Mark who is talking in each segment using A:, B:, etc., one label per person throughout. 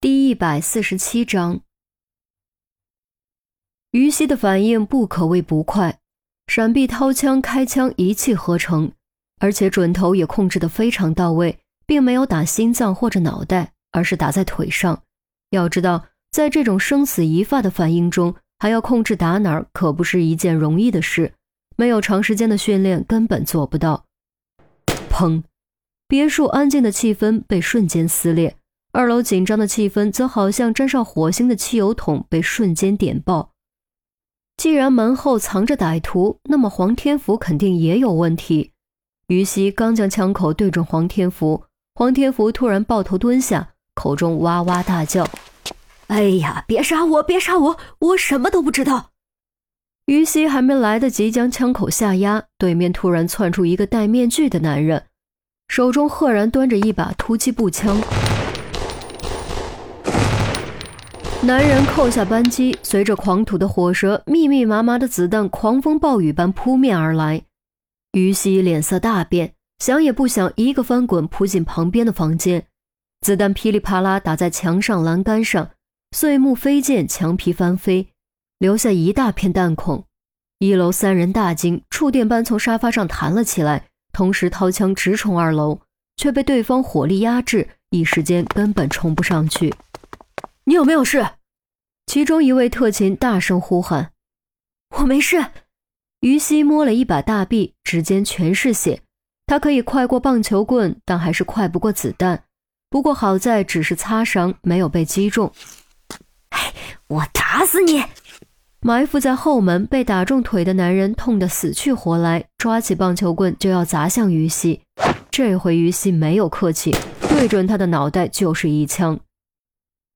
A: 第一百四十七章，于西的反应不可谓不快，闪避、掏枪、开枪一气呵成，而且准头也控制的非常到位，并没有打心脏或者脑袋，而是打在腿上。要知道，在这种生死一发的反应中，还要控制打哪儿，可不是一件容易的事。没有长时间的训练，根本做不到。砰！别墅安静的气氛被瞬间撕裂。二楼紧张的气氛则好像沾上火星的汽油桶被瞬间点爆。既然门后藏着歹徒，那么黄天福肯定也有问题。于西刚将枪口对准黄天福，黄天福突然抱头蹲下，口中哇哇大叫：“
B: 哎呀，别杀我，别杀我，我什么都不知道！”
A: 于西还没来得及将枪口下压，对面突然窜出一个戴面具的男人，手中赫然端着一把突击步枪。男人扣下扳机，随着狂吐的火舌，密密麻麻的子弹狂风暴雨般扑面而来。于西脸色大变，想也不想，一个翻滚扑进旁边的房间。子弹噼里啪啦打在墙上、栏杆上，碎木飞溅，墙皮翻飞，留下一大片弹孔。一楼三人大惊，触电般从沙发上弹了起来，同时掏枪直冲二楼，却被对方火力压制，一时间根本冲不上去。
B: 你有没有事？
A: 其中一位特勤大声呼喊：“
B: 我没事。”
A: 于西摸了一把大臂，指尖全是血。他可以快过棒球棍，但还是快不过子弹。不过好在只是擦伤，没有被击中。
B: 哎，我打死你！
A: 埋伏在后门被打中腿的男人痛得死去活来，抓起棒球棍就要砸向于西。这回于西没有客气，对准他的脑袋就是一枪。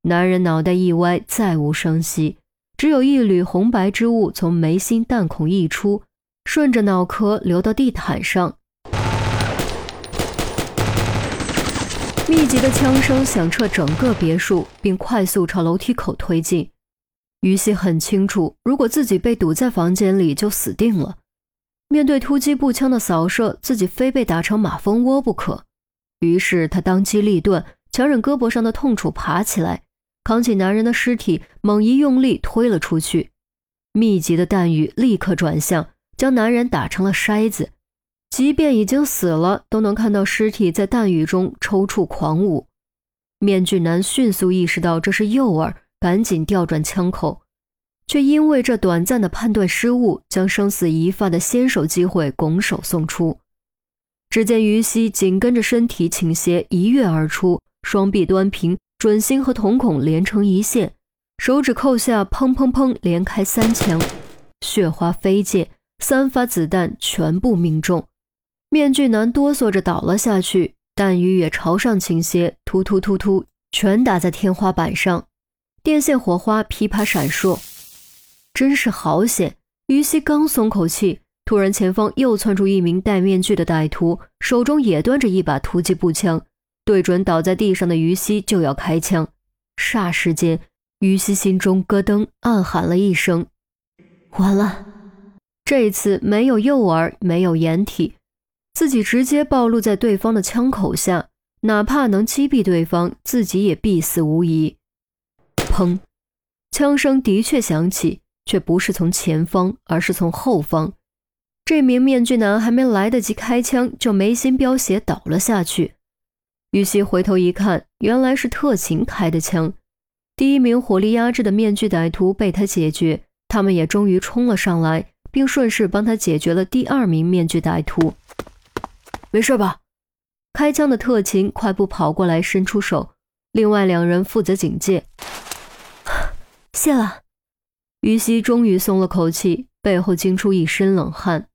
A: 男人脑袋一歪，再无声息，只有一缕红白之物从眉心弹孔溢出，顺着脑壳流到地毯上。密集的枪声响彻整个别墅，并快速朝楼梯口推进。于西很清楚，如果自己被堵在房间里，就死定了。面对突击步枪的扫射，自己非被打成马蜂窝不可。于是他当机立断，强忍胳膊上的痛楚，爬起来。扛起男人的尸体，猛一用力推了出去。密集的弹雨立刻转向，将男人打成了筛子。即便已经死了，都能看到尸体在弹雨中抽搐狂舞。面具男迅速意识到这是诱饵，赶紧调转枪口，却因为这短暂的判断失误，将生死一发的先手机会拱手送出。只见于西紧跟着身体倾斜，一跃而出，双臂端平。准心和瞳孔连成一线，手指扣下，砰砰砰，连开三枪，血花飞溅，三发子弹全部命中。面具男哆嗦着倒了下去，弹雨也朝上倾斜，突突突突，全打在天花板上，电线火花噼啪闪烁，真是好险！于西刚松口气，突然前方又窜出一名戴面具的歹徒，手中也端着一把突击步枪。对准倒在地上的于西就要开枪，霎时间，于西心中咯噔，暗喊了一声：“
B: 完了！”
A: 这次没有诱饵，没有掩体，自己直接暴露在对方的枪口下，哪怕能击毙对方，自己也必死无疑。砰！枪声的确响起，却不是从前方，而是从后方。这名面具男还没来得及开枪，就眉心飙血倒了下去。于西回头一看，原来是特勤开的枪。第一名火力压制的面具歹徒被他解决，他们也终于冲了上来，并顺势帮他解决了第二名面具歹徒。
B: 没事吧？
A: 开枪的特勤快步跑过来，伸出手。另外两人负责警戒。
B: 谢了。
A: 于西终于松了口气，背后惊出一身冷汗。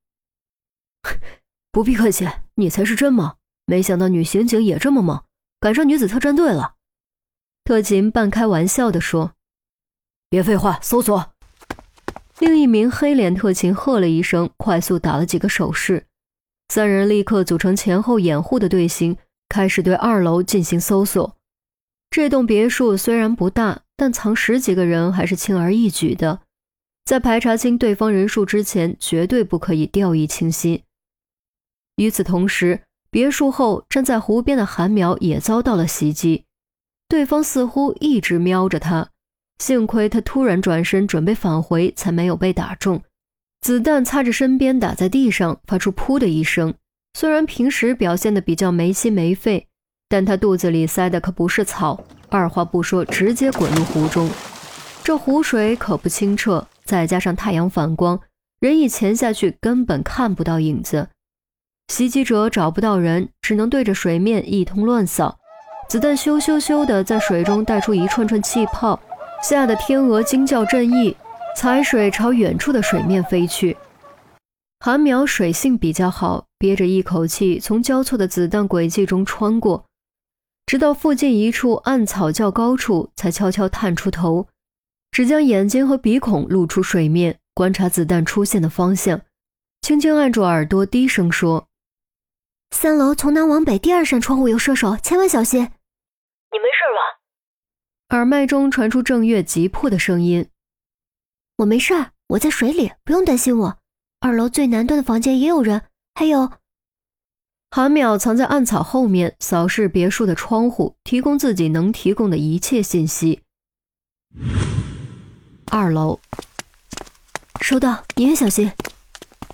B: 不必客气，你才是真忙。没想到女刑警也这么猛，赶上女子特战队了。
A: 特勤半开玩笑地说：“
B: 别废话，搜索。”
A: 另一名黑脸特勤喝了一声，快速打了几个手势。三人立刻组成前后掩护的队形，开始对二楼进行搜索。这栋别墅虽然不大，但藏十几个人还是轻而易举的。在排查清对方人数之前，绝对不可以掉以轻心。与此同时，别墅后，站在湖边的韩苗也遭到了袭击。对方似乎一直瞄着他。幸亏他突然转身准备返回，才没有被打中。子弹擦着身边打在地上，发出“噗”的一声。虽然平时表现的比较没心没肺，但他肚子里塞的可不是草。二话不说，直接滚入湖中。这湖水可不清澈，再加上太阳反光，人一潜下去根本看不到影子。袭击者找不到人，只能对着水面一通乱扫。子弹咻咻咻的在水中带出一串串气泡，吓得天鹅惊叫震翼，踩水朝远处的水面飞去。韩苗水性比较好，憋着一口气从交错的子弹轨迹中穿过。直到附近一处暗草较高处，才悄悄探出头，只将眼睛和鼻孔露出水面，观察子弹出现的方向，轻轻按住耳朵，低声说：“
B: 三楼从南往北第二扇窗户有射手，千万小心！
C: 你没事吧？”
A: 耳麦中传出郑月急迫的声音：“
B: 我没事，我在水里，不用担心我。二楼最南端的房间也有人，还有……”
A: 韩淼藏在暗草后面，扫视别墅的窗户，提供自己能提供的一切信息。二楼，
B: 收到，你也小心。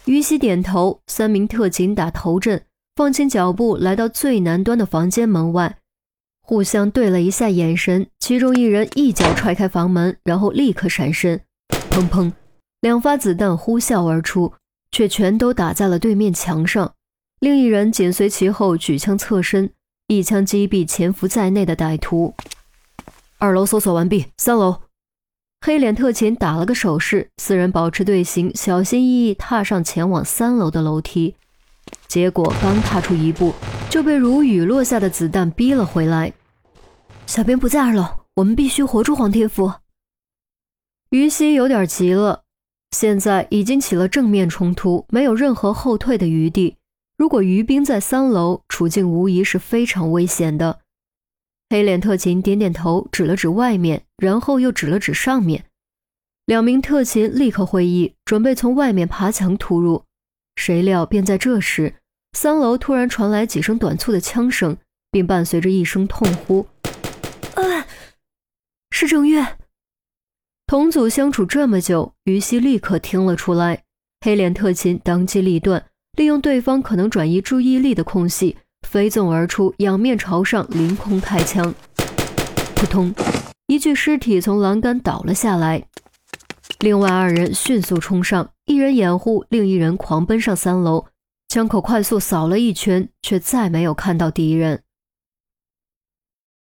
A: 于西点头。三名特警打头阵，放轻脚步来到最南端的房间门外，互相对了一下眼神。其中一人一脚踹开房门，然后立刻闪身。砰砰，两发子弹呼啸而出，却全都打在了对面墙上。另一人紧随其后，举枪侧身，一枪击毙潜伏在内的歹徒。二楼搜索完毕，三楼。黑脸特勤打了个手势，四人保持队形，小心翼翼踏上前往三楼的楼梯。结果刚踏出一步，就被如雨落下的子弹逼了回来。
B: 小编不在二楼，我们必须活捉黄天福。
A: 于西有点急了，现在已经起了正面冲突，没有任何后退的余地。如果于冰在三楼，处境无疑是非常危险的。黑脸特勤点点头，指了指外面，然后又指了指上面。两名特勤立刻会意，准备从外面爬墙突入。谁料，便在这时，三楼突然传来几声短促的枪声，并伴随着一声痛呼：“
B: 啊！”是郑月。
A: 同组相处这么久，于西立刻听了出来。黑脸特勤当机立断。利用对方可能转移注意力的空隙，飞纵而出，仰面朝上凌空开枪。扑通，一具尸体从栏杆倒了下来。另外二人迅速冲上，一人掩护，另一人狂奔上三楼，枪口快速扫了一圈，却再没有看到敌人。